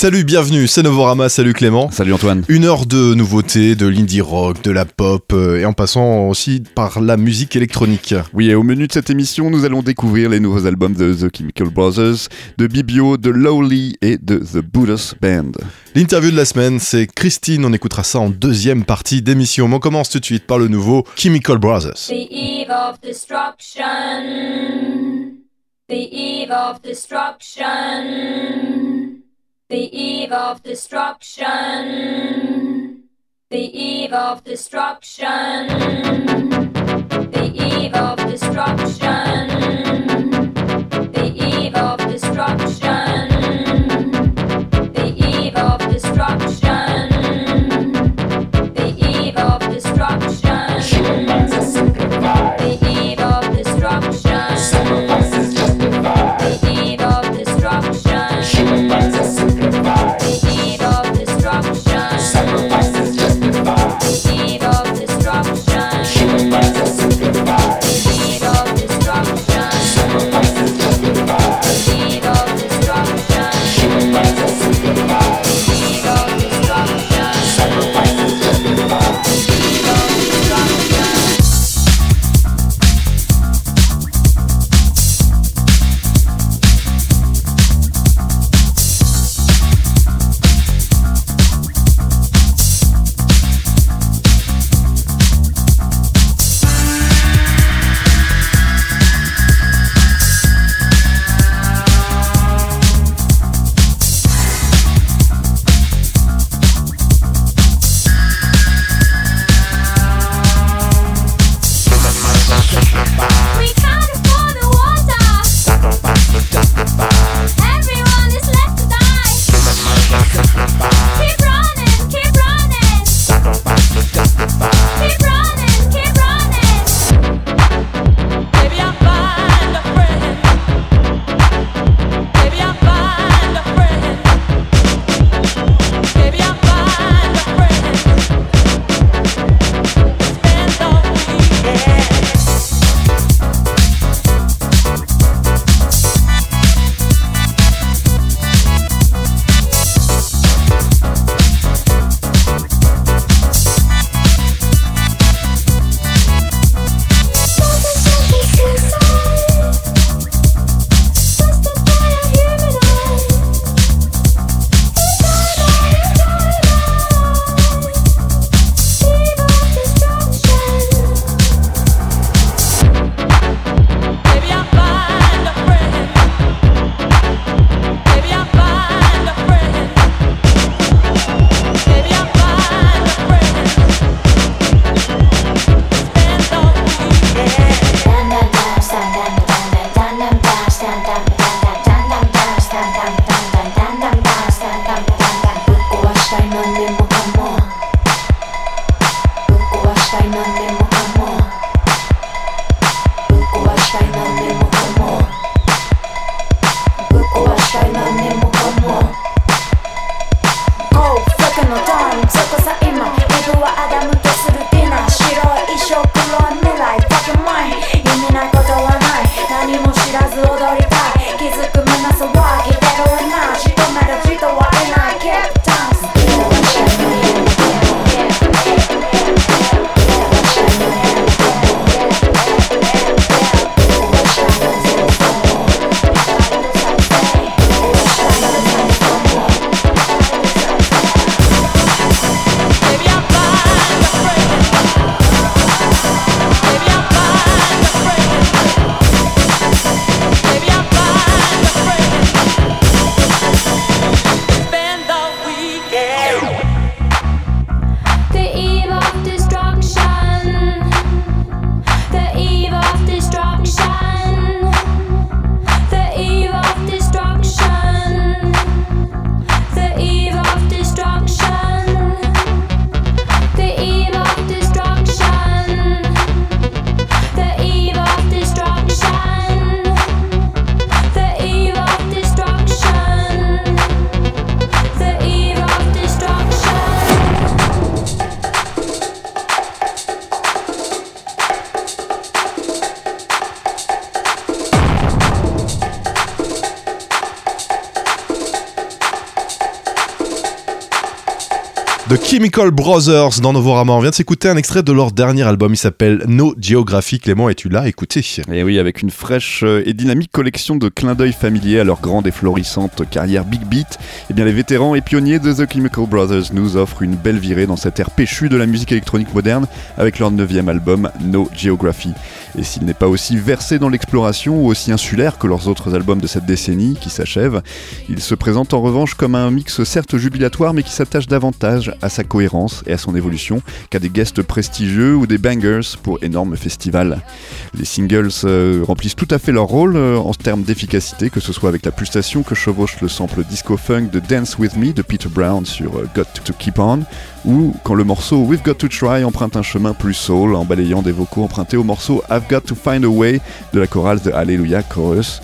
Salut, bienvenue, c'est Novorama, salut Clément. Salut Antoine. Une heure de nouveautés, de l'indie rock, de la pop, euh, et en passant aussi par la musique électronique. Oui, et au menu de cette émission, nous allons découvrir les nouveaux albums de The Chemical Brothers, de Bibio, de Lowly et de The Buddha's Band. L'interview de la semaine, c'est Christine, on écoutera ça en deuxième partie d'émission. Mais on commence tout de suite par le nouveau Chemical Brothers. The eve of destruction. The eve of destruction. The eve of destruction. The eve of destruction. The eve of destruction. Chemical Brothers dans Novorama. On vient de s'écouter un extrait de leur dernier album. Il s'appelle No Geography. Clément, es-tu là? Écoutez. Et oui, avec une fraîche euh, et dynamique collection de clins d'œil familiers à leur grande et florissante carrière Big Beat, eh bien les vétérans et pionniers de The Chemical Brothers nous offrent une belle virée dans cette ère péchue de la musique électronique moderne avec leur neuvième album No Geography. Et s'il n'est pas aussi versé dans l'exploration ou aussi insulaire que leurs autres albums de cette décennie qui s'achève, il se présente en revanche comme un mix certes jubilatoire mais qui s'attache davantage à sa cohérence et à son évolution qu'à des guests prestigieux ou des bangers pour énormes festivals. Les singles euh, remplissent tout à fait leur rôle euh, en termes d'efficacité, que ce soit avec la pulsation que chevauche le sample disco-funk de Dance With Me de Peter Brown sur euh, Got to Keep On, ou quand le morceau We've Got to Try emprunte un chemin plus soul en balayant des vocaux empruntés au morceau I've Got to Find a Way de la chorale de Hallelujah Chorus,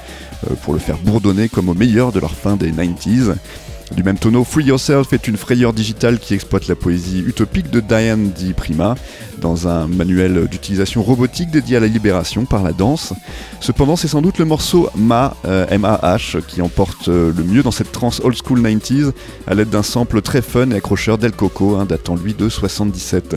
pour le faire bourdonner comme au meilleur de leur fin des 90s. Du même tonneau, Free Yourself est une frayeur digitale qui exploite la poésie utopique de Diane Di Prima dans un manuel d'utilisation robotique dédié à la libération par la danse. Cependant, c'est sans doute le morceau Ma, euh, M-A-H, qui emporte euh, le mieux dans cette trance old school 90s à l'aide d'un sample très fun et accrocheur d'El Coco, hein, datant lui de 77.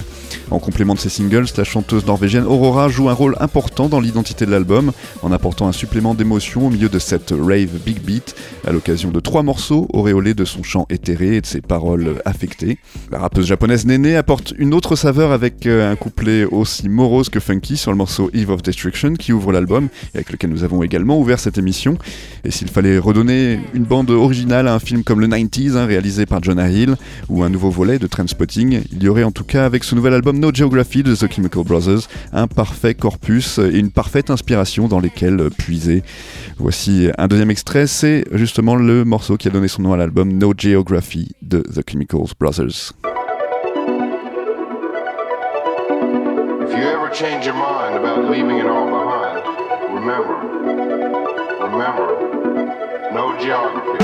En complément de ses singles, la chanteuse norvégienne Aurora joue un rôle important dans l'identité de l'album en apportant un supplément d'émotion au milieu de cette rave big beat à l'occasion de trois morceaux auréolés de son chant éthéré et de ses paroles affectées. La rappeuse japonaise Nene apporte une autre saveur avec euh, un couplet aussi morose que funky sur le morceau Eve of Destruction qui ouvre l'album et avec lequel nous avons également ouvert cette émission. Et s'il fallait redonner une bande originale à un film comme le 90s hein, réalisé par Jonah Hill ou un nouveau volet de Trainspotting, il y aurait en tout cas avec ce nouvel album No Geography de The Chemical Brothers un parfait corpus et une parfaite inspiration dans lesquels puiser. Voici un deuxième extrait, c'est justement le morceau qui a donné son nom à l'album No Geography de The Chemicals Brothers. If you ever change your mind about leaving it all behind, remember, remember, no geography.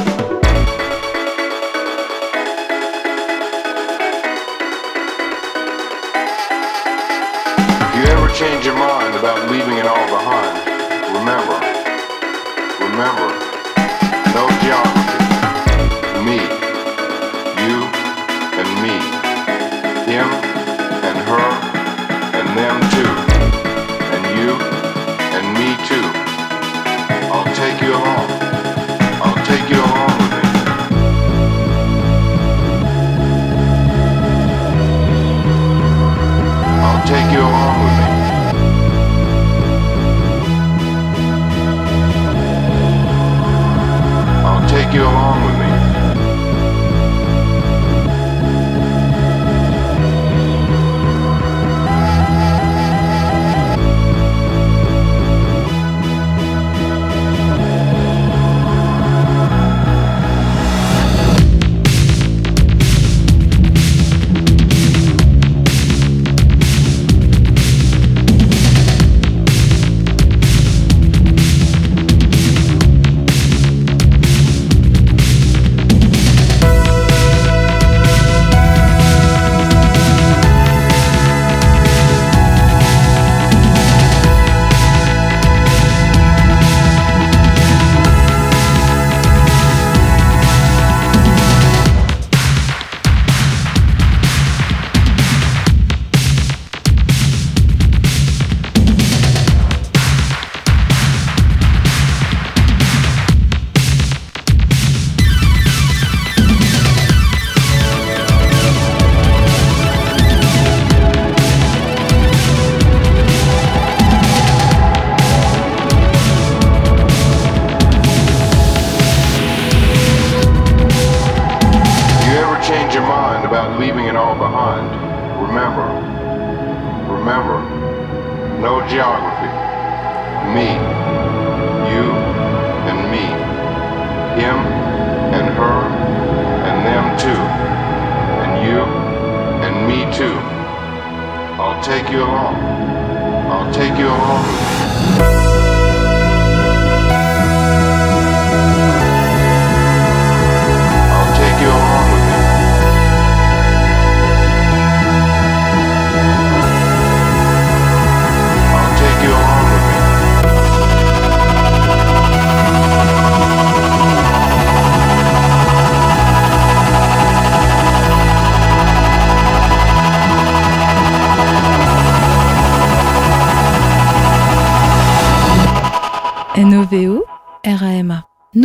If you ever change your mind about leaving it all behind, remember, remember, no geography.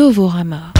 Novorama.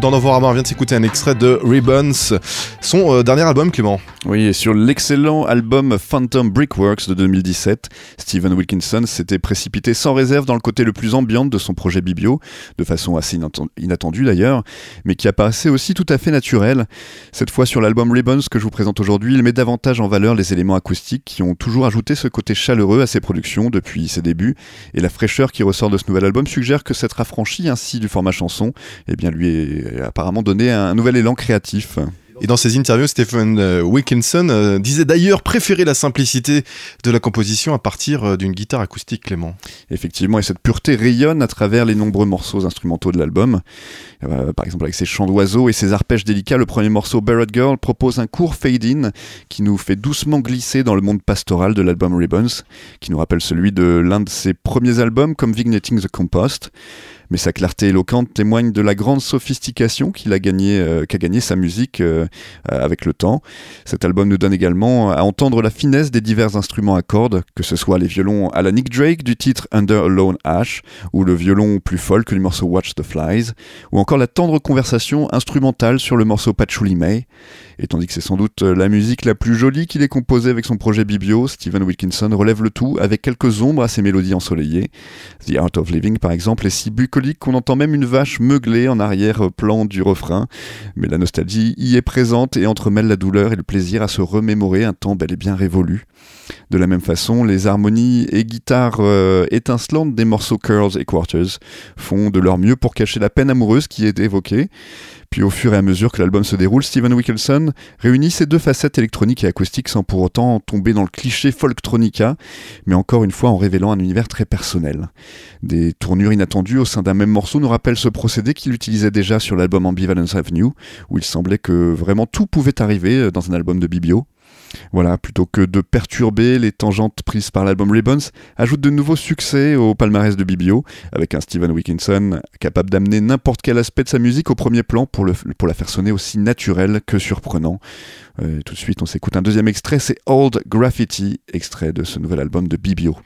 Dans Novorama, on vient de s'écouter un extrait de Ribbons, son euh, dernier album Clément. Oui, et sur l'excellent album Phantom Brickworks de 2017, Stephen Wilkinson s'était précipité sans réserve dans le côté le plus ambiant de son projet Bibio, de façon assez inatten- inattendue d'ailleurs, mais qui apparaissait aussi tout à fait naturel. Cette fois sur l'album Ribbons que je vous présente aujourd'hui, il met davantage en valeur les éléments acoustiques qui ont toujours ajouté ce côté chaleureux à ses productions depuis ses débuts, et la fraîcheur qui ressort de ce nouvel album suggère que s'être affranchi ainsi du format chanson, eh bien lui est apparemment donné un nouvel élan créatif. Et dans ses interviews, Stephen euh, Wilkinson euh, disait d'ailleurs préférer la simplicité de la composition à partir euh, d'une guitare acoustique, Clément. Effectivement, et cette pureté rayonne à travers les nombreux morceaux instrumentaux de l'album. Euh, par exemple, avec ses chants d'oiseaux et ses arpèges délicats, le premier morceau, Barrett Girl, propose un court fade-in qui nous fait doucement glisser dans le monde pastoral de l'album Ribbons, qui nous rappelle celui de l'un de ses premiers albums comme Vigneting the Compost. Mais sa clarté éloquente témoigne de la grande sophistication euh, qu'a gagné sa musique euh, euh, avec le temps. Cet album nous donne également à entendre la finesse des divers instruments à cordes, que ce soit les violons à la Nick Drake du titre Under a Lone Ash, ou le violon plus folk du morceau Watch the Flies, ou encore la tendre conversation instrumentale sur le morceau Patchouli May. Et tandis que c'est sans doute la musique la plus jolie qu'il ait composée avec son projet Bibio, Stephen Wilkinson relève le tout avec quelques ombres à ses mélodies ensoleillées. The Art of Living, par exemple, est si bucolique qu'on entend même une vache meugler en arrière-plan du refrain. Mais la nostalgie y est présente et entremêle la douleur et le plaisir à se remémorer un temps bel et bien révolu. De la même façon, les harmonies et guitares euh, étincelantes des morceaux Curls et Quarters font de leur mieux pour cacher la peine amoureuse qui est évoquée. Puis au fur et à mesure que l'album se déroule, Stephen Wilkinson réunit ces deux facettes électroniques et acoustiques sans pour autant tomber dans le cliché folktronica, mais encore une fois en révélant un univers très personnel. Des tournures inattendues au sein d'un même morceau nous rappelle ce procédé qu'il utilisait déjà sur l'album Ambivalence Avenue, où il semblait que vraiment tout pouvait arriver dans un album de Bibio. Voilà, plutôt que de perturber les tangentes prises par l'album Ribbons, ajoute de nouveaux succès au palmarès de Bibio, avec un Steven Wilkinson capable d'amener n'importe quel aspect de sa musique au premier plan pour, la faire sonner aussi naturelle que surprenant. Euh, tout de suite, on s'écoute un deuxième extrait, c'est Old Graffiti, extrait de ce nouvel album de Bibio.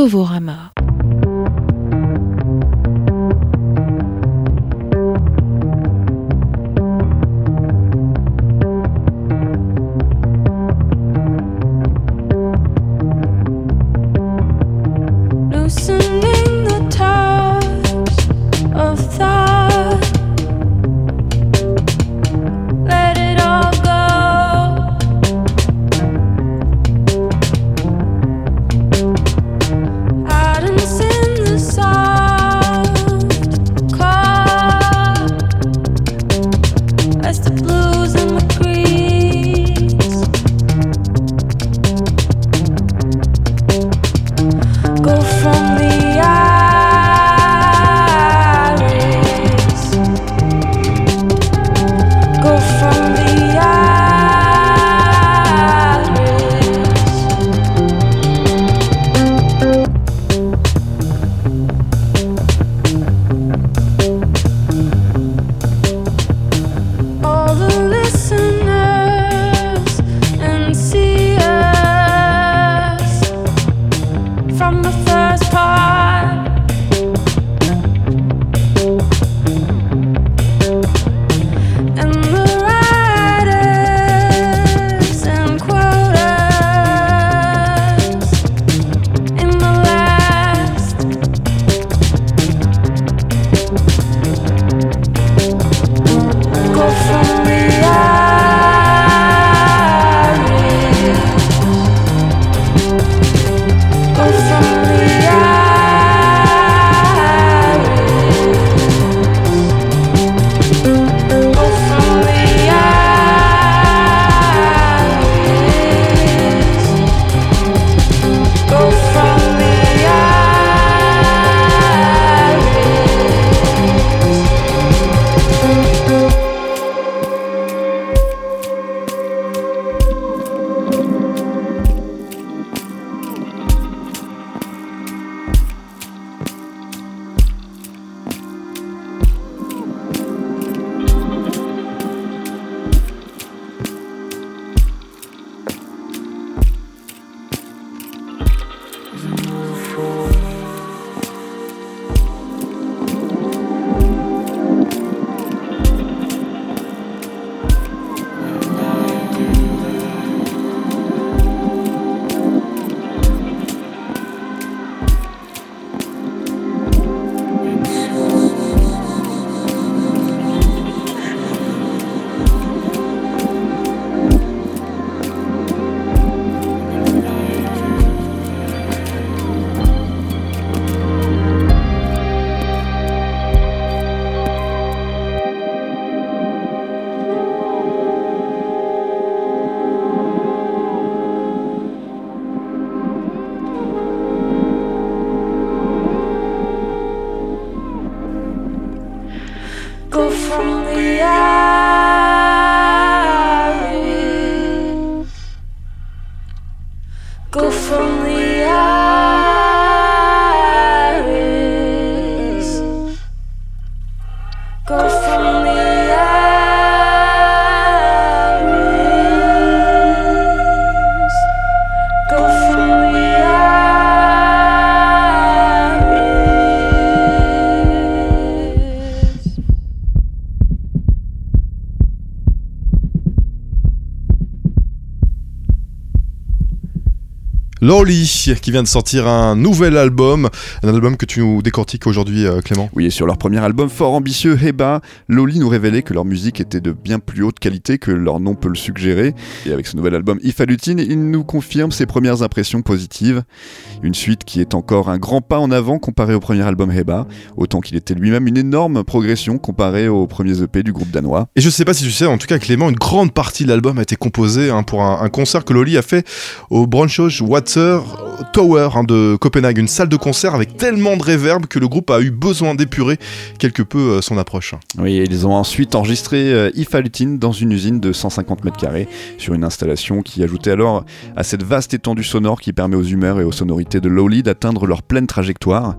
Novorama Lorly, qui vient de sortir un nouvel album, un album que tu nous décortiques aujourd'hui, euh, Clément. Oui, et sur leur premier album fort ambitieux, Heba, Loli nous révélait que leur musique était de bien plus haute qualité que leur nom peut le suggérer. Et avec ce nouvel album Ifalutine, il nous confirme ses premières impressions positives. Une suite qui est encore un grand pas en avant comparé au premier album Heba, autant qu'il était lui-même une énorme progression comparé aux premiers EP du groupe danois. Et je sais pas si tu sais, en tout cas Clément, une grande partie de l'album a été composée hein, pour un, un concert que Loli a fait au Braunschweig Water Tower hein, de Copenhague, une salle de concert avec tellement de réverb que le groupe a eu besoin d'épurer quelque peu euh, son approche. Oui, et ils ont ensuite enregistré euh, Ifalutine dans une usine de 150 mètres carrés sur une installation qui ajoutait alors à cette vaste étendue sonore qui permet aux humeurs et aux sonorités de Lowly d'atteindre leur pleine trajectoire.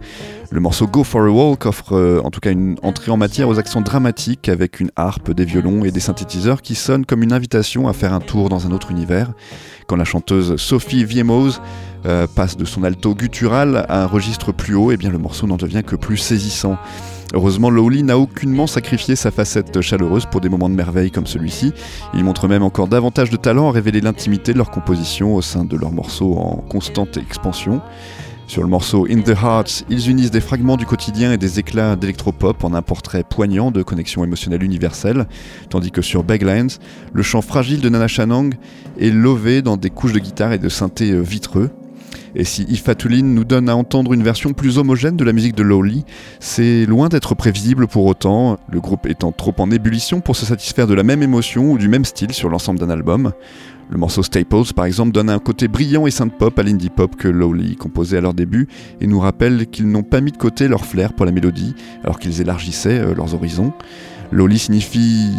Le morceau Go for a Walk offre euh, en tout cas une entrée en matière aux accents dramatiques avec une harpe, des violons et des synthétiseurs qui sonnent comme une invitation à faire un tour dans un autre univers. Quand la chanteuse Sophie Viemos euh, passe de son alto guttural à un registre plus haut, et bien le morceau n'en devient que plus saisissant. Heureusement, Lowly n'a aucunement sacrifié sa facette chaleureuse pour des moments de merveille comme celui-ci. Il montre même encore davantage de talent à révéler l'intimité de leur composition au sein de leurs morceaux en constante expansion. Sur le morceau In the Hearts, ils unissent des fragments du quotidien et des éclats d'électropop en un portrait poignant de connexion émotionnelle universelle, tandis que sur Baglands, le chant fragile de Nana Shanong est lové dans des couches de guitare et de synthé euh, vitreux. Et si Ifatuline nous donne à entendre une version plus homogène de la musique de Lowly, c'est loin d'être prévisible pour autant, le groupe étant trop en ébullition pour se satisfaire de la même émotion ou du même style sur l'ensemble d'un album. Le morceau Staples, par exemple, donne un côté brillant et synth-pop à l'indie pop que Lowly composait à leur début et nous rappelle qu'ils n'ont pas mis de côté leur flair pour la mélodie alors qu'ils élargissaient euh, leurs horizons. Lowly signifie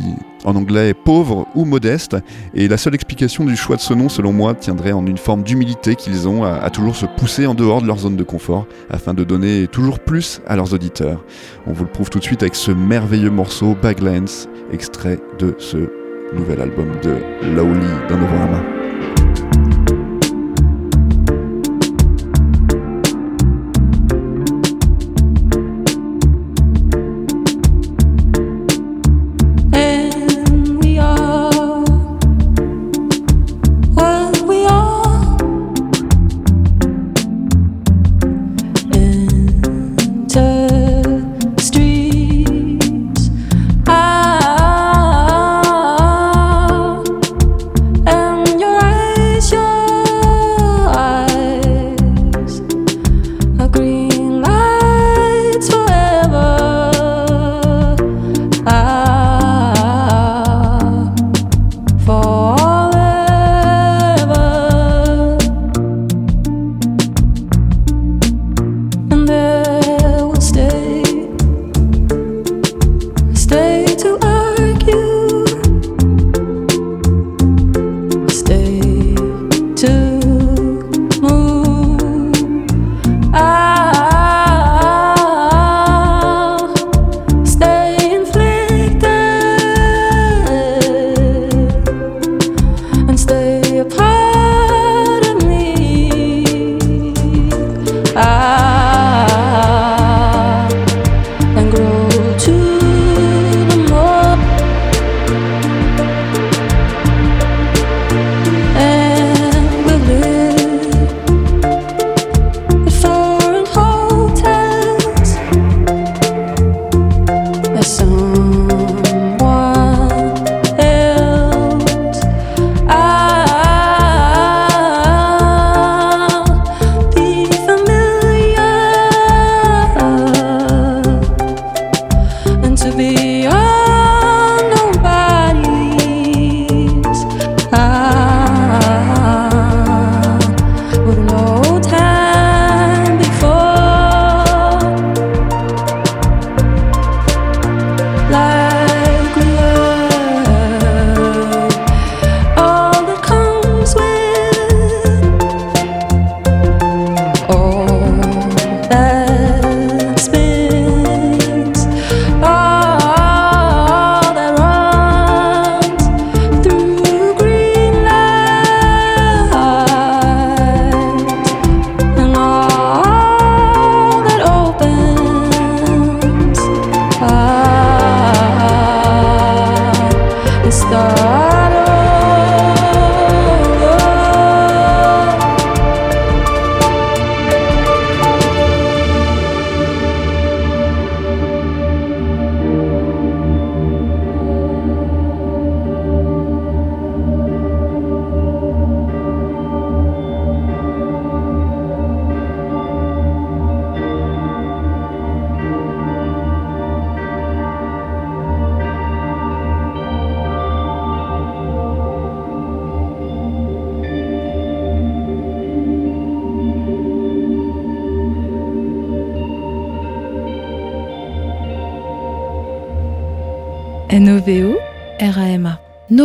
en anglais pauvre ou modeste, et la seule explication du choix de ce nom, selon moi, tiendrait en une forme d'humilité qu'ils ont à, toujours se pousser en dehors de leur zone de confort afin de donner toujours plus à leurs auditeurs. On vous le prouve tout de suite avec ce merveilleux morceau Baglands, extrait de ce nouvel album de Lowly dans.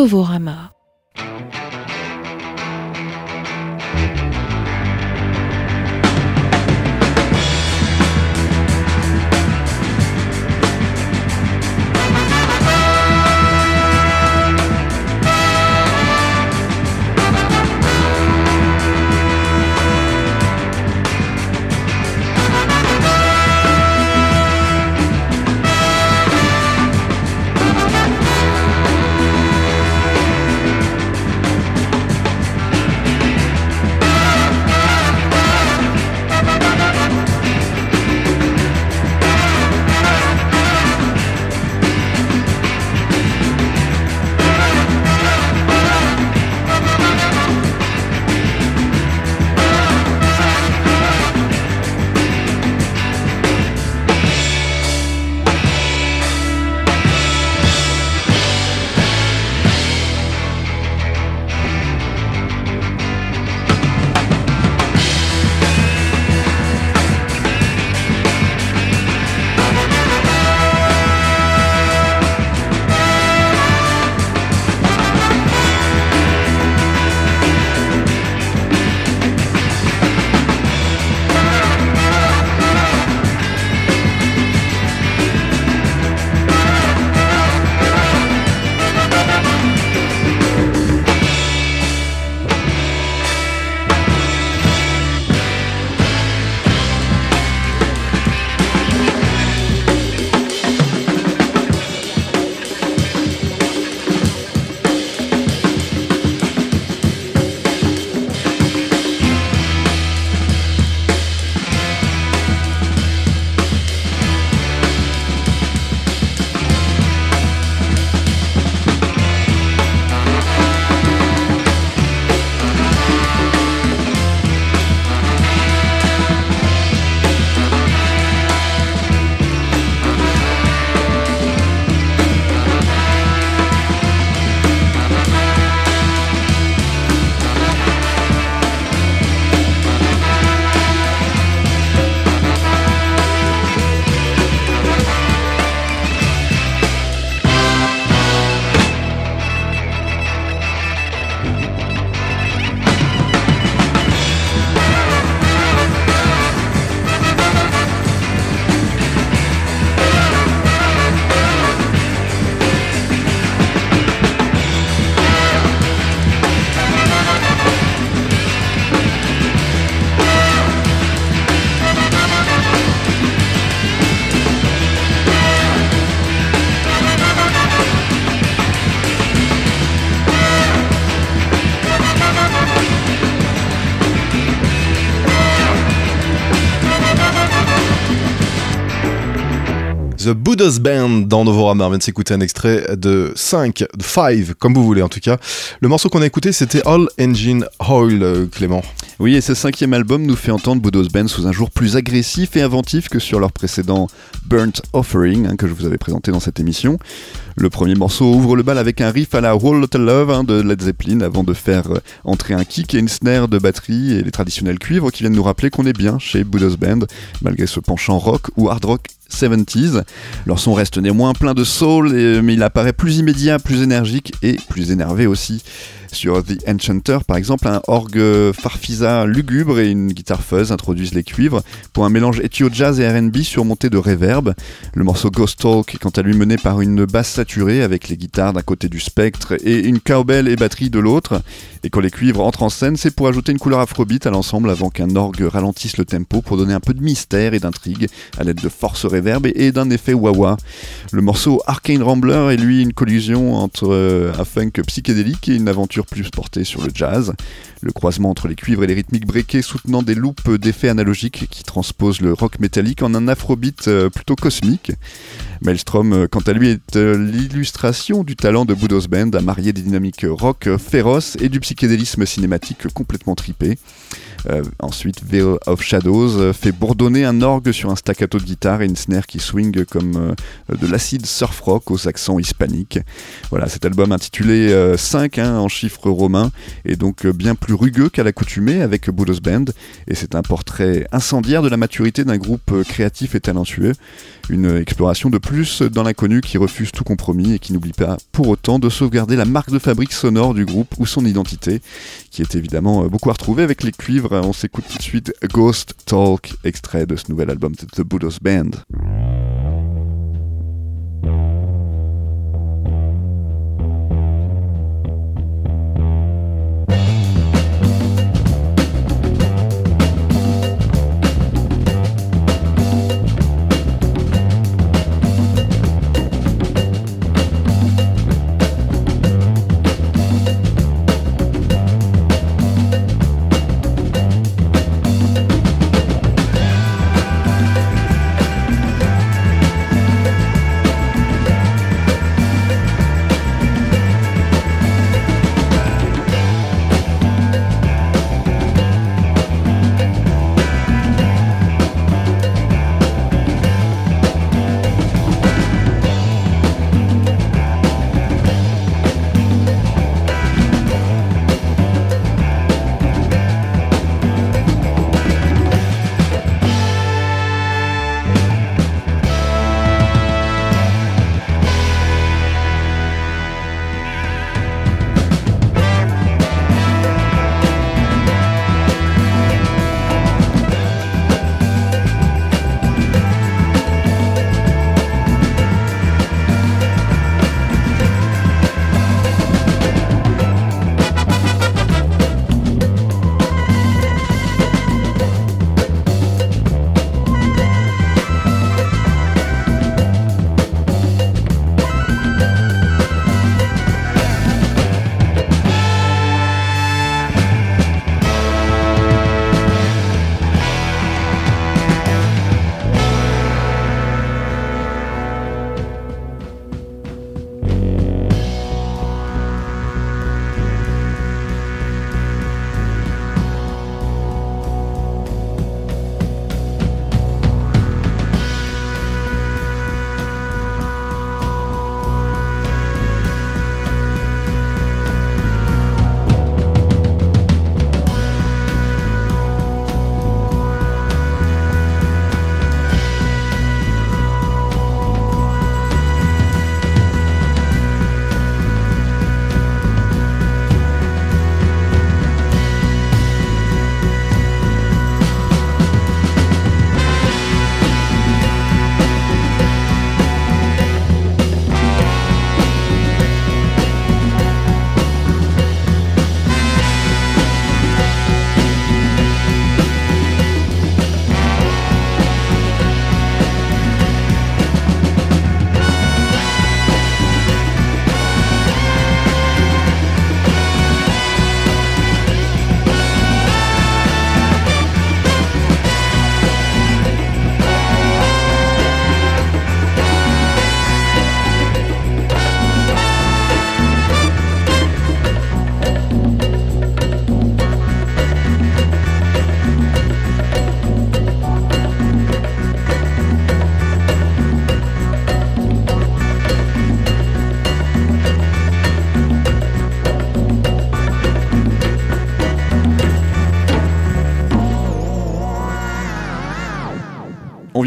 The Buddha's Band dans Novorama. On vient de s'écouter un extrait de 5, de 5, comme vous voulez en tout cas. Le morceau qu'on a écouté, c'était All Engine Oil, euh, Clément. Oui, et ce cinquième album nous fait entendre Budos Band sous un jour plus agressif et inventif que sur leur précédent Burnt Offering, hein, que je vous avais présenté dans cette émission. Le premier morceau ouvre le bal avec un riff à la Whole Lotta Love hein, de Led Zeppelin avant de faire euh, entrer un kick et une snare de batterie et les traditionnels cuivres qui viennent nous rappeler qu'on est bien chez Budos Band, malgré ce penchant rock ou hard rock 70s. Leur son reste néanmoins plein de soul, mais il apparaît plus immédiat, plus énergique et plus énervé aussi. Sur The Enchanter, par exemple, un orgue farfisa lugubre et une guitare fuzz introduisent les cuivres pour un mélange Ethio jazz et RB surmonté de reverb. Le morceau Ghost Talk est quant à lui mené par une basse saturée avec les guitares d'un côté du spectre et une cowbell et batterie de l'autre. Et quand les cuivres entrent en scène, c'est pour ajouter une couleur afrobeat à l'ensemble avant qu'un orgue ralentisse le tempo pour donner un peu de mystère et d'intrigue à l'aide de force reverb et- d'un effet wah-wah. Le morceau Arcane Rambler est lui une collision entre euh, un funk psychédélique et une aventure plus portée sur le jazz. Le croisement entre les cuivres et les rythmiques breakés soutenant des loops d'effets analogiques qui transposent le rock métallique en un afrobeat euh, plutôt cosmique. Maelstrom, euh, quant à lui, est euh, l'illustration du talent de Budos Band à marier des dynamiques rock féroces et du psychédélisme cinématique complètement tripé. Euh, ensuite, Veil of Shadows euh, fait bourdonner un orgue sur un staccato de guitare et une snare qui swing comme euh, de l'acide surf rock aux accents hispaniques. Voilà, cet album intitulé euh, 5 hein, en chiffres romains et donc bien plus rugueux qu'à l'accoutumée avec Budos Band. Et c'est un portrait incendiaire de la maturité d'un groupe créatif et talentueux. Une exploration de plus dans l'inconnu qui refuse tout compromis et qui n'oublie pas pour autant de sauvegarder la marque de fabrique sonore du groupe ou son identité, qui est évidemment euh, beaucoup à retrouver avec les cuivres. On s'écoute tout de suite Ghost Talk, extrait de ce nouvel album de The Budos Band.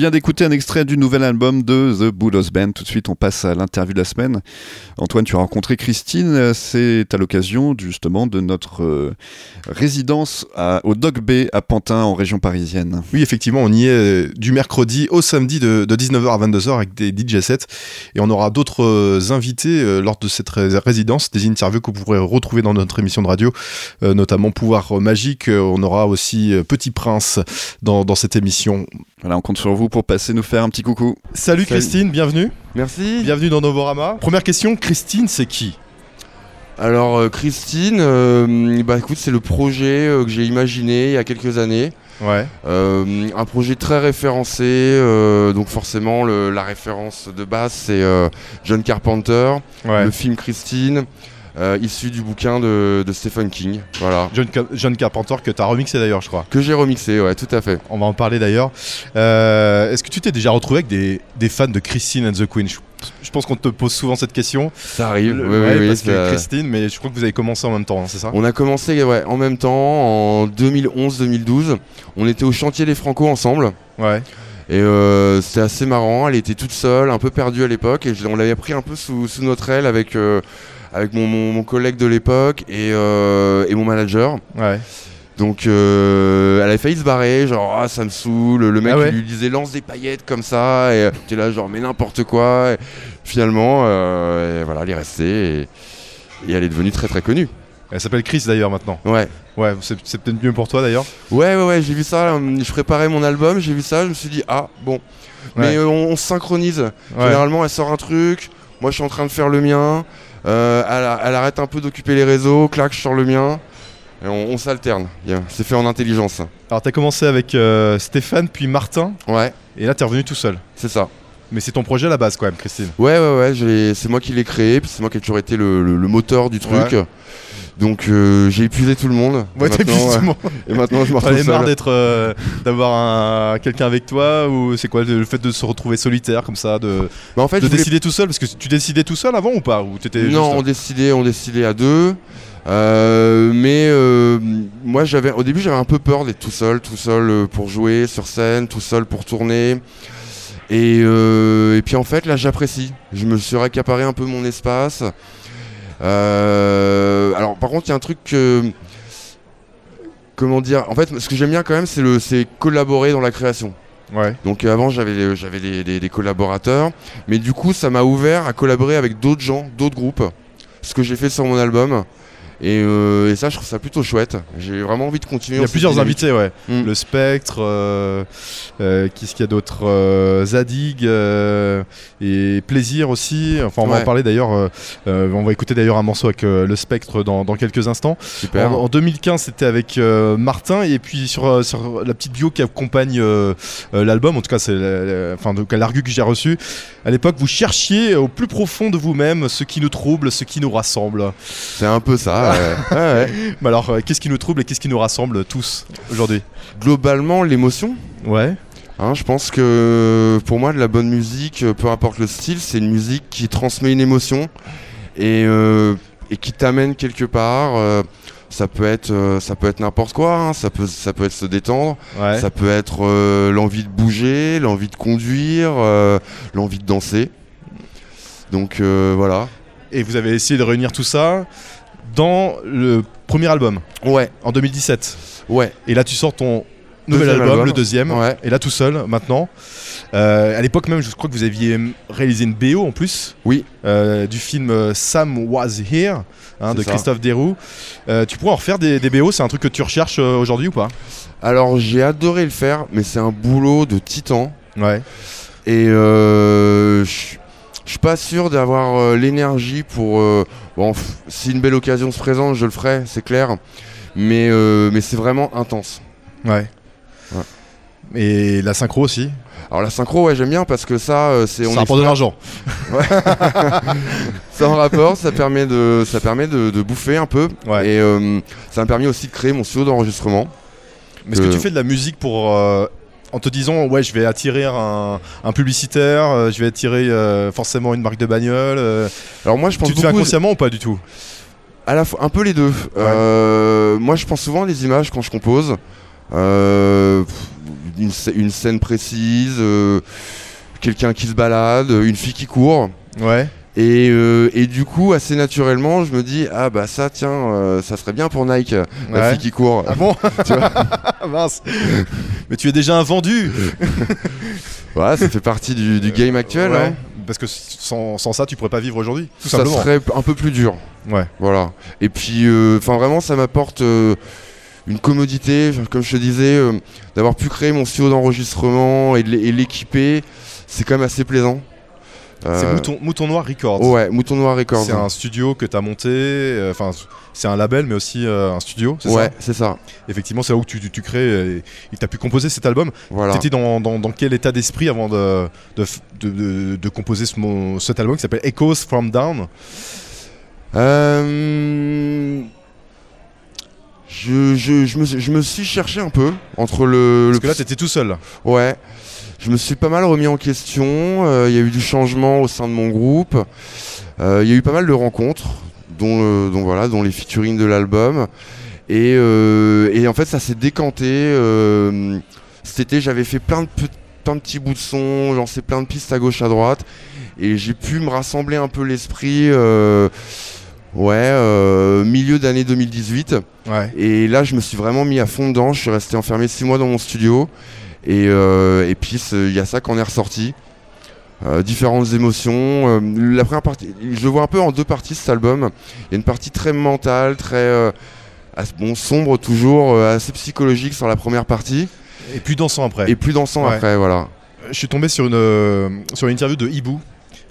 Vient d'écouter un extrait du nouvel album de The Budos Band. Tout de suite, on passe à l'interview de la semaine. Antoine, tu as rencontré Christine. C'est à l'occasion justement de notre euh, résidence au Dog Bay à Pantin, en région parisienne. Oui, effectivement, on y est euh, du mercredi au samedi de, de 19h à 22h avec des DJ sets. Et on aura d'autres euh, invités lors de cette ré- résidence, des interviews que vous pourrez retrouver dans notre émission de radio, notamment Pouvoir Magique. On aura aussi Petit Prince dans cette émission. Voilà, on compte sur vous pour passer nous faire un petit coucou. Salut, Christine, bienvenue. Merci. Bienvenue dans Novorama. Première question, Christine, c'est qui? Alors euh, Christine, euh, bah écoute, c'est le projet euh, que j'ai imaginé il y a quelques années. Ouais. Euh, un projet très référencé, euh, donc forcément le- la référence de base c'est euh, John Carpenter, Ouais. le film Christine, euh, issu du bouquin de, de Stephen King, voilà. John, Ca- John Carpenter que tu as remixé d'ailleurs, je crois. Que j'ai remixé, ouais, tout à fait. On va en parler d'ailleurs. Euh, Est-ce que tu t'es déjà retrouvé avec des, des fans de Christine and the Queen? Je Je pense qu'on te pose souvent cette question. Ça arrive, Le- oui, ouais, oui, oui, parce que Christine, mais je crois que vous avez commencé en même temps, hein, c'est ça? On a commencé ouais, en même temps, en 2011-2012. On était au chantier des Franco ensemble. Ouais. Et euh, c'était assez marrant. Elle était toute seule, un peu perdue à l'époque. Et on l'avait pris un peu sous, sous notre aile avec, euh, avec mon, mon- mon collègue de l'époque et, euh, et mon manager. Ouais. Donc euh, elle avait failli se barrer, genre ah, ça me saoule. Le mec Ah ouais il lui disait lance des paillettes comme ça. Et t'es là, genre mais n'importe quoi. Et finalement, euh, et voilà, elle est restée. Et, et elle est devenue très très connue. Elle s'appelle Chris d'ailleurs maintenant. Ouais. Ouais, c'est c'est peut-être mieux pour toi d'ailleurs. Ouais, ouais, ouais, j'ai vu ça. Je préparais mon album, j'ai vu ça, je me suis dit, ah, bon. Mais euh, on, on se synchronise. Généralement, elle sort un truc, moi je suis en train de faire le mien. Euh, elle, arrête un peu d'occuper les réseaux, clac, je sors le mien. Et on, on s'alterne. C'est fait en intelligence. Alors t'as commencé avec euh, Stéphane puis Martin Ouais, et là t'es revenu tout seul. c'est ça. Mais c'est ton projet à la base quand même, Christine. Ouais, ouais, ouais, c'est moi qui l'ai créé, puis c'est moi qui ai toujours été le, le- le moteur du truc. Ouais. Donc euh, j'ai épuisé tout le monde. Ouais, Et t'as maintenant, tout le monde. Et maintenant je me retrouve marre d'être, euh, d'avoir un, quelqu'un avec toi ou c'est quoi le fait de se retrouver solitaire comme ça, de, Bah, en fait, de voulais décider tout seul? Parce que tu décidais tout seul avant ou pas? Ou t'étais Non, on décidait, on décidait à deux. Euh, mais euh, moi, j'avais, au début, j'avais un peu peur d'être tout seul, tout seul euh, pour jouer sur scène, tout seul pour tourner. Et, euh, et puis en fait, là, j'apprécie. Je me suis accaparé un peu mon espace. Euh, alors, par contre, il y a un truc que. Comment dire En fait, ce que j'aime bien quand même, c'est le, c'est collaborer dans la création. Ouais. Donc euh, avant j'avais j'avais des collaborateurs, mais du coup ça m'a ouvert à collaborer avec d'autres gens, d'autres groupes, ce que j'ai fait sur mon album. Et, euh, et ça je trouve ça plutôt chouette. J'ai vraiment envie de continuer. Il y a plusieurs dynamique. invités, ouais. Mm. Le Spectre, euh, euh, qu'est-ce qu'il y a d'autre Zadig et Plaisir aussi. Enfin, on va en parler d'ailleurs. on va écouter d'ailleurs un morceau avec le Spectre dans, dans quelques instants. Super. En, en 2015, c'était avec Martin et puis sur, sur la petite bio qui accompagne l'album, en tout cas, c'est enfin l'argu que j'ai reçu. À l'époque, vous cherchiez au plus profond de vous-même ce qui nous trouble, ce qui nous rassemble. C'est un peu ça. Ouais. Ouais, ouais. Mais alors, euh, qu'est-ce qui nous trouble et qu'est-ce qui nous rassemble tous aujourd'hui? Globalement l'émotion. Ouais. Hein, je pense que pour moi de la bonne musique, euh, peu importe le style, c'est une musique qui transmet une émotion et, euh, et qui t'amène quelque part. euh, ça peut être, euh, ça peut être n'importe quoi. hein, ça peut, ça peut être se détendre. Ouais. Ça peut être euh, l'envie de bouger, l'envie de conduire, euh, l'envie de danser. Donc euh, voilà. Et vous avez essayé de réunir tout ça? Dans le premier album, Ouais, en 2017. ouais. Et là, tu sors ton nouvel album, album. le deuxième. Ouais. Et là, tout seul, maintenant. Euh, à l'époque même, je crois que vous aviez réalisé une BO en plus. Oui. euh, du film euh, Sam Was Here hein, de ça. Christophe Desroux. Euh, tu pourrais en refaire des, des BO C'est un truc que tu recherches aujourd'hui ou pas? Alors j'ai adoré le faire, mais c'est un boulot de titan. Ouais. Et euh, je je suis pas sûr d'avoir euh, l'énergie pour. euh, bon, si une belle occasion se présente, je le ferai, c'est clair. Mais, euh, mais c'est vraiment intense. Ouais. Ouais. Et la synchro aussi? Alors la synchro, ouais, j'aime bien parce que ça, c'est on Ça rapporte de l'argent. C'est en rapport, ça permet de, ça permet de, de bouffer un peu. Ouais. Et ça m'a permis aussi de créer mon studio d'enregistrement. Mais est-ce que tu fais de la musique pour. En te disant, ouais, je vais attirer un, un publicitaire, euh, je vais attirer euh, forcément une marque de bagnole. euh, Alors moi, je pense tu te fais beaucoup inconsciemment ou pas du tout? À la fois, un peu les deux. Euh, moi, je pense souvent à des images quand je compose. Euh, pff, une, sc- une scène précise, euh, quelqu'un qui se balade, une fille qui court. Ouais. Et, euh, et du coup, assez naturellement, je me dis ah bah ça tiens, euh, ça serait bien pour Nike, la Ouais. fille qui court. Ah bon? Tu vois? Mince Mais tu es déjà un vendu Voilà, ça fait partie du, du game actuel. Ouais. hein. Parce que sans, sans ça, tu pourrais pas vivre aujourd'hui. Tout ça simplement. serait un peu plus dur. Ouais. Voilà. Et puis, euh, enfin vraiment, ça m'apporte euh, une commodité, comme je te disais, euh, d'avoir pu créer mon studio d'enregistrement et l'équiper, c'est quand même assez plaisant. C'est Euh, Mouton, Mouton Noir Records. Ouais, Mouton Noir Records. C'est un studio que tu as monté. euh, Enfin, c'est un label, mais aussi euh, un studio. c'est Ouais, ça c'est ça. Effectivement, c'est là où tu, tu, tu crées euh, et tu as pu composer cet album. Voilà. T'étais dans, dans, dans quel état d'esprit avant de, de, f- de, de- de composer ce cet album qui s'appelle Echoes from Down? Euh, je, je, je me, je me suis cherché un peu entre le. Parce le que là, t'étais tout seul. Ouais. Je me suis pas mal remis en question. euh, Il y a eu du changement au sein de mon groupe. Euh, Il y a eu pas mal de rencontres, dont, euh, dont, voilà, dont les featuring de l'album. Et, et en fait, ça s'est décanté. cet été, j'avais fait plein de, pe- plein de petits bouts de son, j'en sais plein de pistes à gauche, à droite. Et j'ai pu me rassembler un peu l'esprit. euh, ouais, euh, milieu d'année 2018. Ouais. Et là, je me suis vraiment mis à fond dedans. Je suis resté enfermé six mois dans mon studio. Et, euh, et puis, il y a ça qu'on est ressorti. Euh, différentes émotions. Euh, la première partie, je vois un peu en deux parties cet album. Il y a une partie très mentale, très euh, bon, sombre toujours, assez psychologique sur la première partie, Et puis dansant après. et plus dansant Ouais. après, voilà. Je suis tombé sur une, sur une interview de Ibu.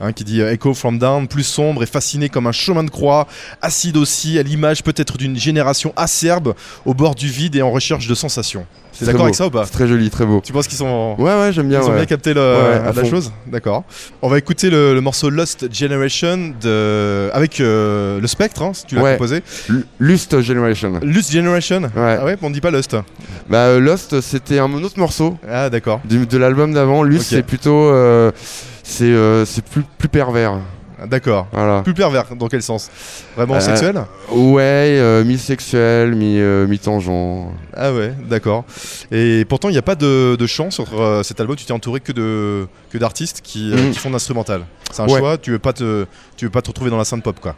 Hein, qui dit euh, Echo from Down, plus sombre et fasciné comme un chemin de croix, acide aussi, à l'image peut-être d'une génération acerbe, au bord du vide et en recherche de sensations. T'es C'est d'accord avec ça ou pas C'est très joli, très beau. Tu penses qu'ils sont, Ouais, ouais, j'aime bien. ils ont ouais. bien capté le- Ouais, à la fond. chose D'accord. On va écouter le, le morceau Lost Generation de, avec euh, le Spectre, hein, si tu l'as composé. L- Lust Generation. Lust Generation Ouais. Ah ouais, on dit pas Lust. Bah, euh, Lost, c'était un autre morceau Ah d'accord. de l'album d'avant. Lust, c'est plutôt. euh, c'est euh, c'est plus, plus pervers. D'accord. Voilà. Plus pervers, dans quel sens? Vraiment Euh, sexuel? Ouais, euh, mi-sexuel, mi, euh, mi-tangent. Ah ouais, d'accord. Et pourtant, il n'y a pas de, de chant sur cet album. Tu t'es entouré que de que d'artistes qui, qui font de l'instrumental. C'est un Ouais. choix. Tu veux pas te tu veux pas te retrouver dans la scène pop quoi.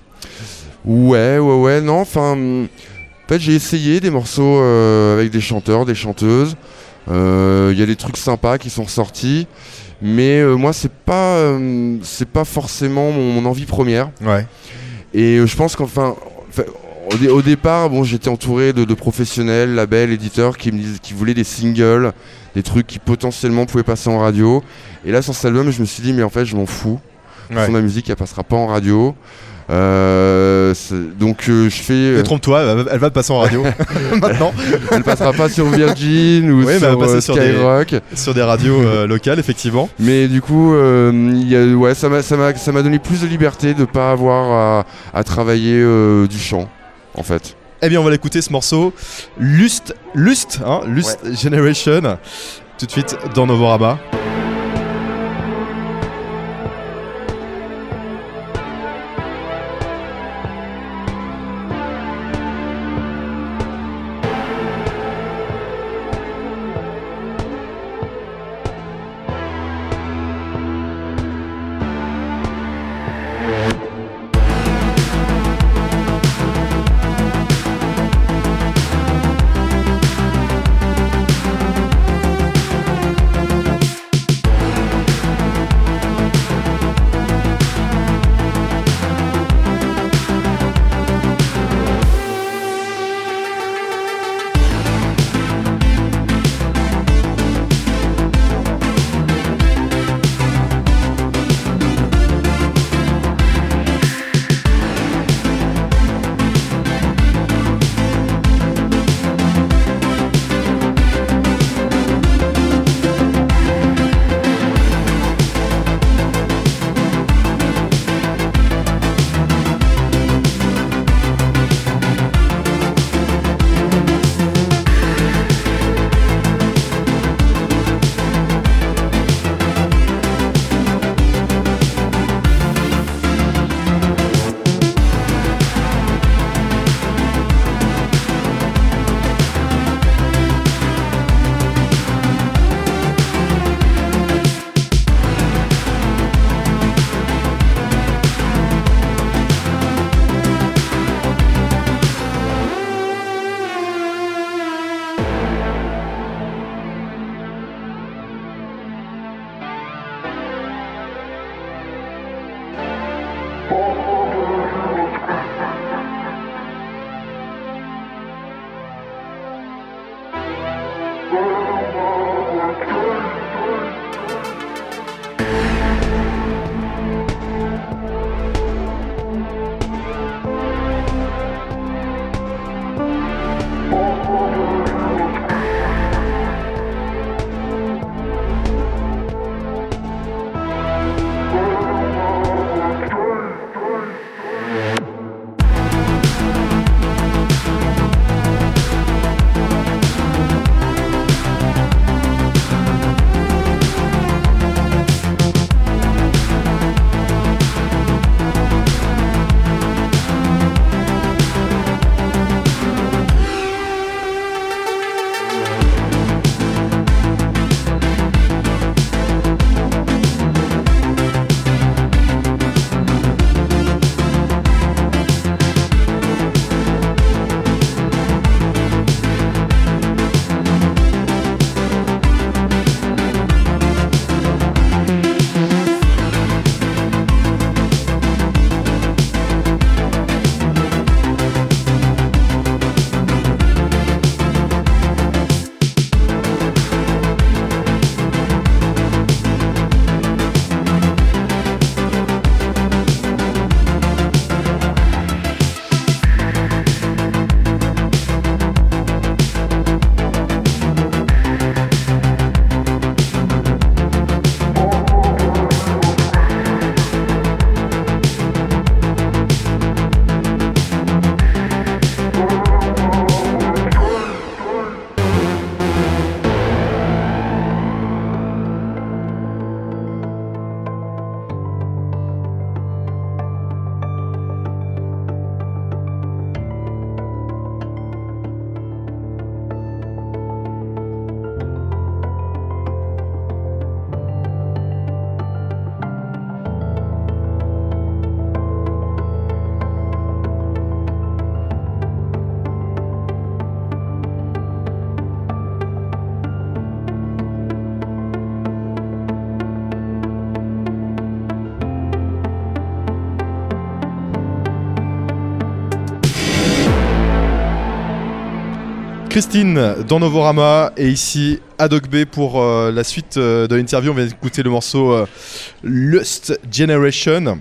Ouais, ouais, ouais, non, enfin. hum, En fait, j'ai essayé des morceaux avec des chanteurs, des chanteuses. Il y a des trucs sympas qui sont sortis. Mais euh, moi, c'est pas, euh, c'est pas forcément mon, mon envie première. Ouais. Et euh, je pense qu'enfin, enfin, au, dé- au départ, bon, j'étais entouré de, de professionnels, labels, éditeurs qui me disaient, qui voulaient des singles, des trucs qui potentiellement pouvaient passer en radio. Et là, sur cet album, je me suis dit, mais en fait, je m'en fous. Ouais. Ma musique, elle passera pas en radio. Euh, donc, euh, je fais. Mais euh, Trompe-toi, elle, va- passer en radio maintenant elle passera pas sur Virgin ou elle sur, euh, sur des- Skyrock. sur des radios locales effectivement. Mais du coup, il y a- ouais, ça m'a donné plus de liberté de pas avoir à, à travailler du chant, en fait. Eh bien, on va l'écouter ce morceau Lust Lust hein, Lust Generation tout de suite dans Novorama. Christine dans Novorama et ici à Dog Bay pour euh, la suite euh, de l'interview. On vient d'écouter le morceau euh, Lust Generation.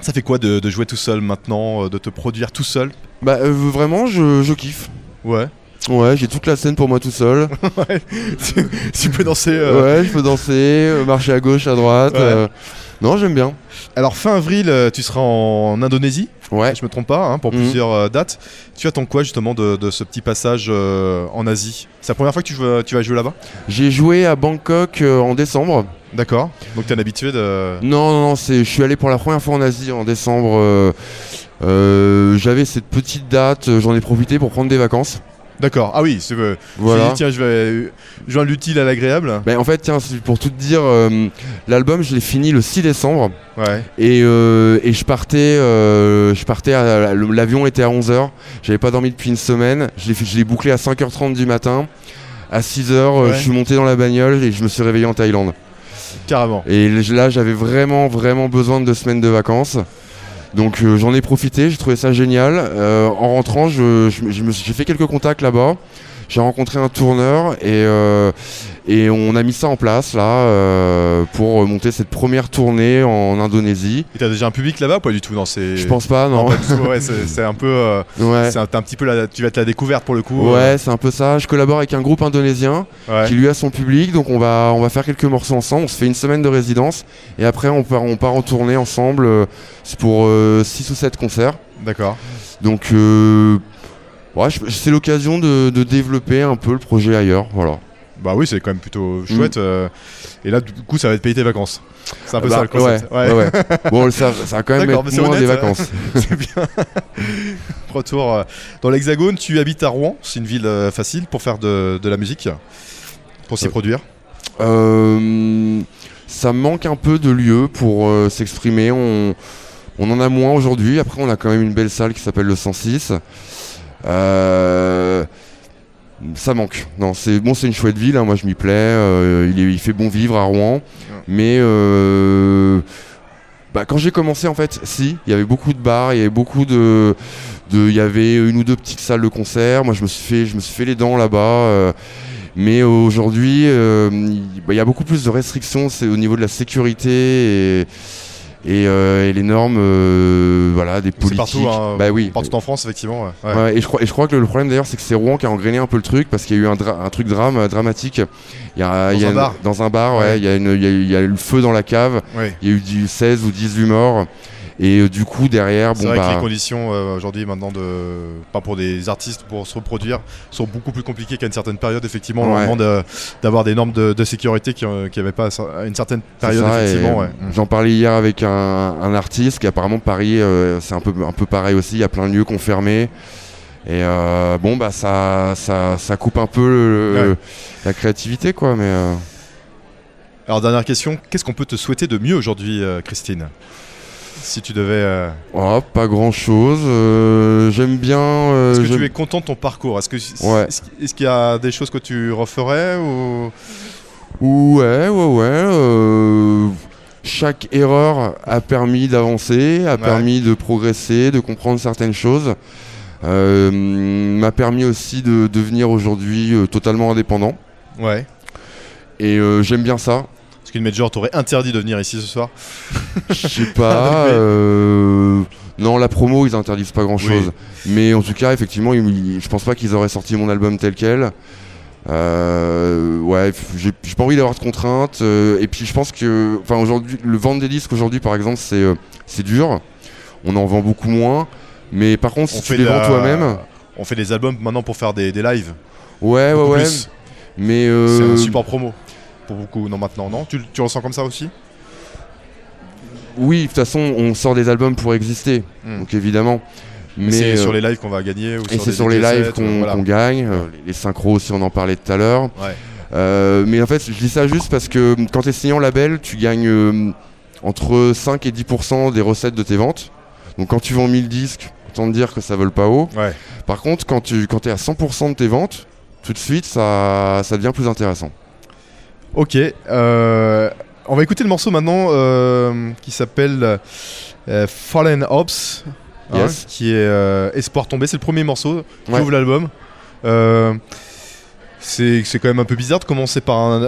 Ça fait quoi de, de jouer tout seul maintenant, de te produire tout seul? Bah vraiment, je, je kiffe. Ouais. Ouais, j'ai toute la scène pour moi tout seul. Ouais. tu, tu peux danser. euh, Ouais, je peux danser, marcher à gauche, à droite. Ouais. euh, Non, j'aime bien. Alors fin avril, euh, tu seras en Indonésie. Ouais. Je me trompe pas, hein, pour Mhm. plusieurs euh, dates. Tu attends quoi justement de, de ce petit passage euh, en Asie? C'est la première fois que tu, vas- tu vas jouer là-bas? J'ai joué à Bangkok euh, en décembre. D'accord. Donc t'es un habitué de. Non, non, non, c'est, je suis allé pour la première fois en Asie en décembre. euh, euh, j'avais cette petite date, euh, j'en ai profité pour prendre des vacances. D'accord. Ah oui, c'est. euh, Voilà. tiens, je vais joindre l'utile à l'agréable. Ben, en fait, tiens, pour tout te dire, euh, l'album, je l'ai fini le 6 décembre. Ouais. Et, euh, et je partais, euh, je partais l'avion était à 11h. J'avais pas dormi depuis une semaine. Je l'ai, fait- je l'ai bouclé à 5h30 du matin. À 6h, euh, Ouais. je suis monté dans la bagnole et je me suis réveillé en Thaïlande. Carrément. Et là, j'avais vraiment, vraiment besoin de deux semaines de vacances. Donc euh, j'en ai profité, j'ai trouvé ça génial. Euh, en rentrant, je, je j'ai fait quelques contacts là-bas. J'ai rencontré un tourneur et, euh, et on a mis ça en place là euh, pour monter cette première tournée en Indonésie. Et t'as déjà un public là-bas ou pas du tout Non, c'est. Je pense pas, non. pas. Ouais, c'est un peu. euh, Ouais. c'est un, petit peu la, tu vas être la découverte pour le coup. Ouais, c'est un peu ça. Je collabore avec un groupe indonésien ouais. qui lui a son public, donc on va, on va faire quelques morceaux ensemble. On se fait une semaine de résidence et après on part, on part en tournée ensemble. C'est pour 6 ou 7 concerts. D'accord. Donc euh, ouais, c'est l'occasion de, de développer un peu le projet ailleurs. Voilà. Bah oui, c'est quand même plutôt chouette. euh, et là, du coup, ça va te payer tes vacances. C'est un peu Bah, ça le concept. ouais, ouais. Bon, ça, ça va quand même être moins honnête, des ça. vacances. c'est bien. Retour euh, dans l'Hexagone. Tu habites à Rouen. C'est une ville euh, facile pour faire de, de la musique, pour s'y produire. Euh, ça manque un peu de lieux pour euh, s'exprimer. On, on en a moins aujourd'hui. Après, on a quand même une belle salle qui s'appelle le 106. Euh, ça manque. Non, c'est bon, c'est une chouette ville. hein, moi, je m'y plais. euh, il, est- il fait bon vivre à Rouen. Mais euh, bah, quand j'ai commencé, en fait, si, il y avait beaucoup de bars, il y avait beaucoup de, il y avait une ou deux petites salles de concert. Moi, je me suis fait, je me suis fait les dents là-bas. euh, mais aujourd'hui, il bah, il y a beaucoup plus de restrictions c'est au niveau de la sécurité et, et, euh, et les normes euh, voilà, des politiques. partout, hein, bah oui. partout en France, effectivement. ouais. Ouais. Et, je crois, et je crois que le, problème d'ailleurs, c'est que c'est Rouen qui a engrainé un peu le truc parce qu'il y a eu un, dra- un truc drame, dramatique. Il y a, Dans y a un une- bar. Dans un bar, ouais. Ouais. Il y, a y a y le feu dans la cave. Il y a eu du 16 ou 18 morts. Et euh, du coup, derrière, C'est bon vrai que bah. les conditions euh, aujourd'hui, maintenant, de pas pour des artistes pour se reproduire, sont beaucoup plus compliquées qu'à une certaine période. Effectivement, on Ouais. demande euh, d'avoir des normes de, de sécurité qui n'avaient pas à une certaine C'est période. ouais. Mm. J'en parlais hier avec un, un artiste qui apparemment Paris, c'est un peu, un peu pareil aussi. Il y a plein de lieux qu'on fermé. Et euh, bon, bah ça, ça, ça coupe un peu le- Ouais. la créativité, quoi. Mais euh, Alors dernière question, qu'est-ce qu'on peut te souhaiter de mieux aujourd'hui, Christine? Si tu devais, euh, oh, pas grand chose. J'aime bien. euh, est-ce que j'aime- tu es content de ton parcours? Est-ce que Ouais. est-ce, qu'il y a des choses que tu referais ou? Ouais, ouais, ouais. euh, chaque erreur a permis d'avancer, a permis de progresser, de comprendre certaines choses. Euh, m'a permis aussi de devenir aujourd'hui euh, totalement indépendant. Ouais. Et euh, j'aime bien ça. Qu'une major t'aurait interdit de venir ici ce soir Je sais pas. euh, Non, la promo, ils interdisent pas grand chose. Mais en tout cas, effectivement, ils- je pense pas qu'ils auraient sorti mon album tel quel. Euh, ouais, j'ai pas envie d'avoir de contraintes. euh, et puis je pense que, enfin aujourd'hui, le vendre des disques aujourd'hui, par exemple, c'est euh, c'est dur. On en vend beaucoup moins. Mais par contre, si tu les de vends la- toi-même, On fait des albums maintenant pour faire des, des lives. ouais, ouais, ouais. plus. Mais C'est un support promo pour beaucoup. Non, maintenant, non tu, tu ressens comme ça aussi oui, de toute façon, on sort des albums pour exister. Hmm. Donc évidemment. Mais Mais c'est euh, sur les lives qu'on va gagner. Ou Et c'est sur les lives qu'on voilà. qu'on gagne, euh, les, les synchros aussi, on en parlait tout à l'heure. Ouais. Euh, mais en fait, je dis ça juste parce que quand tu es signé en label, tu gagnes euh, entre 5 et 10% des recettes de tes ventes. Donc quand tu vends 1000 disques, autant te dire que ça vole pas haut. Ouais. Par contre, quand tu quand es à 100% de tes ventes, tout de suite, ça, ça devient plus intéressant. Ok. euh, on va écouter le morceau maintenant euh, qui s'appelle euh, Fallen Ops. hein, qui est Espoir tombé. C'est le premier morceau qui Ouais. ouvre l'album. C'est quand même un peu bizarre de commencer par un,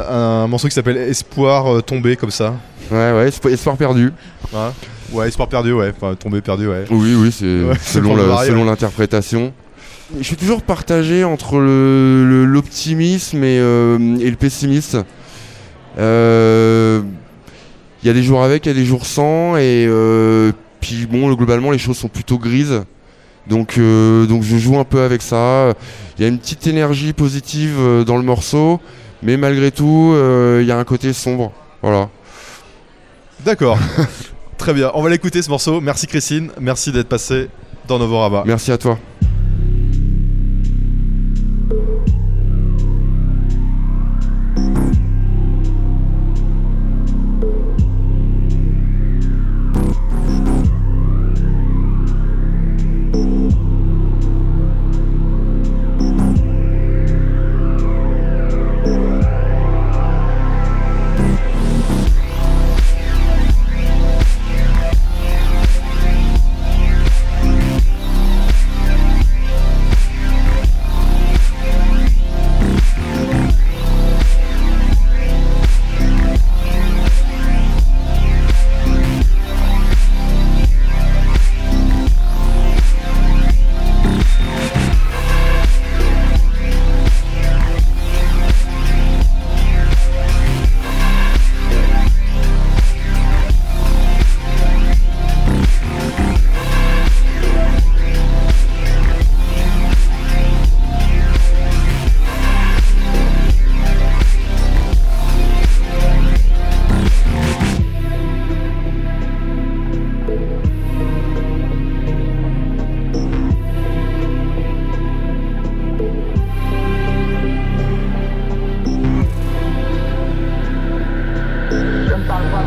un morceau qui s'appelle Espoir tombé comme ça. Ouais, ouais, espo- espoir perdu. Ouais, ouais Espoir perdu, ouais. Enfin, tombé perdu, ouais. Oui, oui, c'est Ouais, selon l'interprétation. Je suis toujours partagé entre le- le- l'optimisme et, euh, et le pessimisme. Euh, Il y a des jours avec, il y a des jours sans, et euh, puis bon, globalement, les choses sont plutôt grises. Donc, euh, donc je joue un peu avec ça. Il y a une petite énergie positive euh, dans le morceau, mais malgré tout, euh, il y a un côté sombre. Voilà. D'accord. Très bien, on va l'écouter ce morceau. Merci Christine, merci d'être passé dans Novorama. Merci à toi.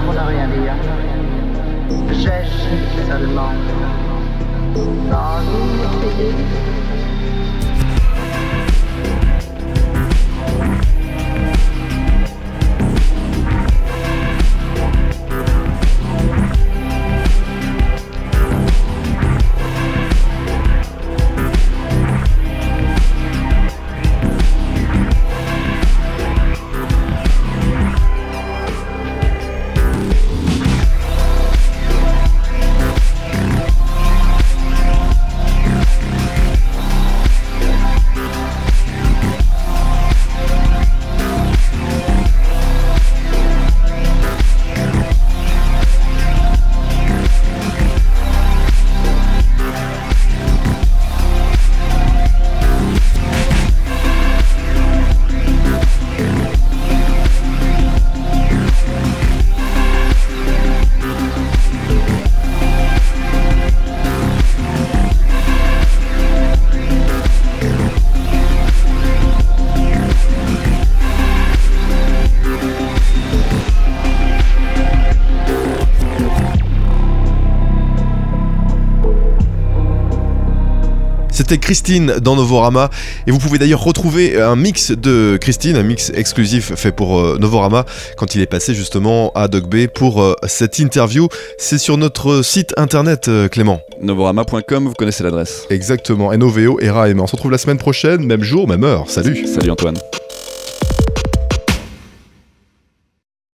Pour ne rien dire. J'agis seulement. Sans nous C'était Christine dans Novorama et vous pouvez d'ailleurs retrouver un mix de Christine, un mix exclusif fait pour euh, Novorama quand il est passé justement à Dog Bay pour euh, cette interview. C'est sur notre site internet euh, Clément. Novorama.com, vous connaissez l'adresse. Exactement, NOVO et RAM. On se retrouve la semaine prochaine, même jour, même heure. Salut Salut Antoine.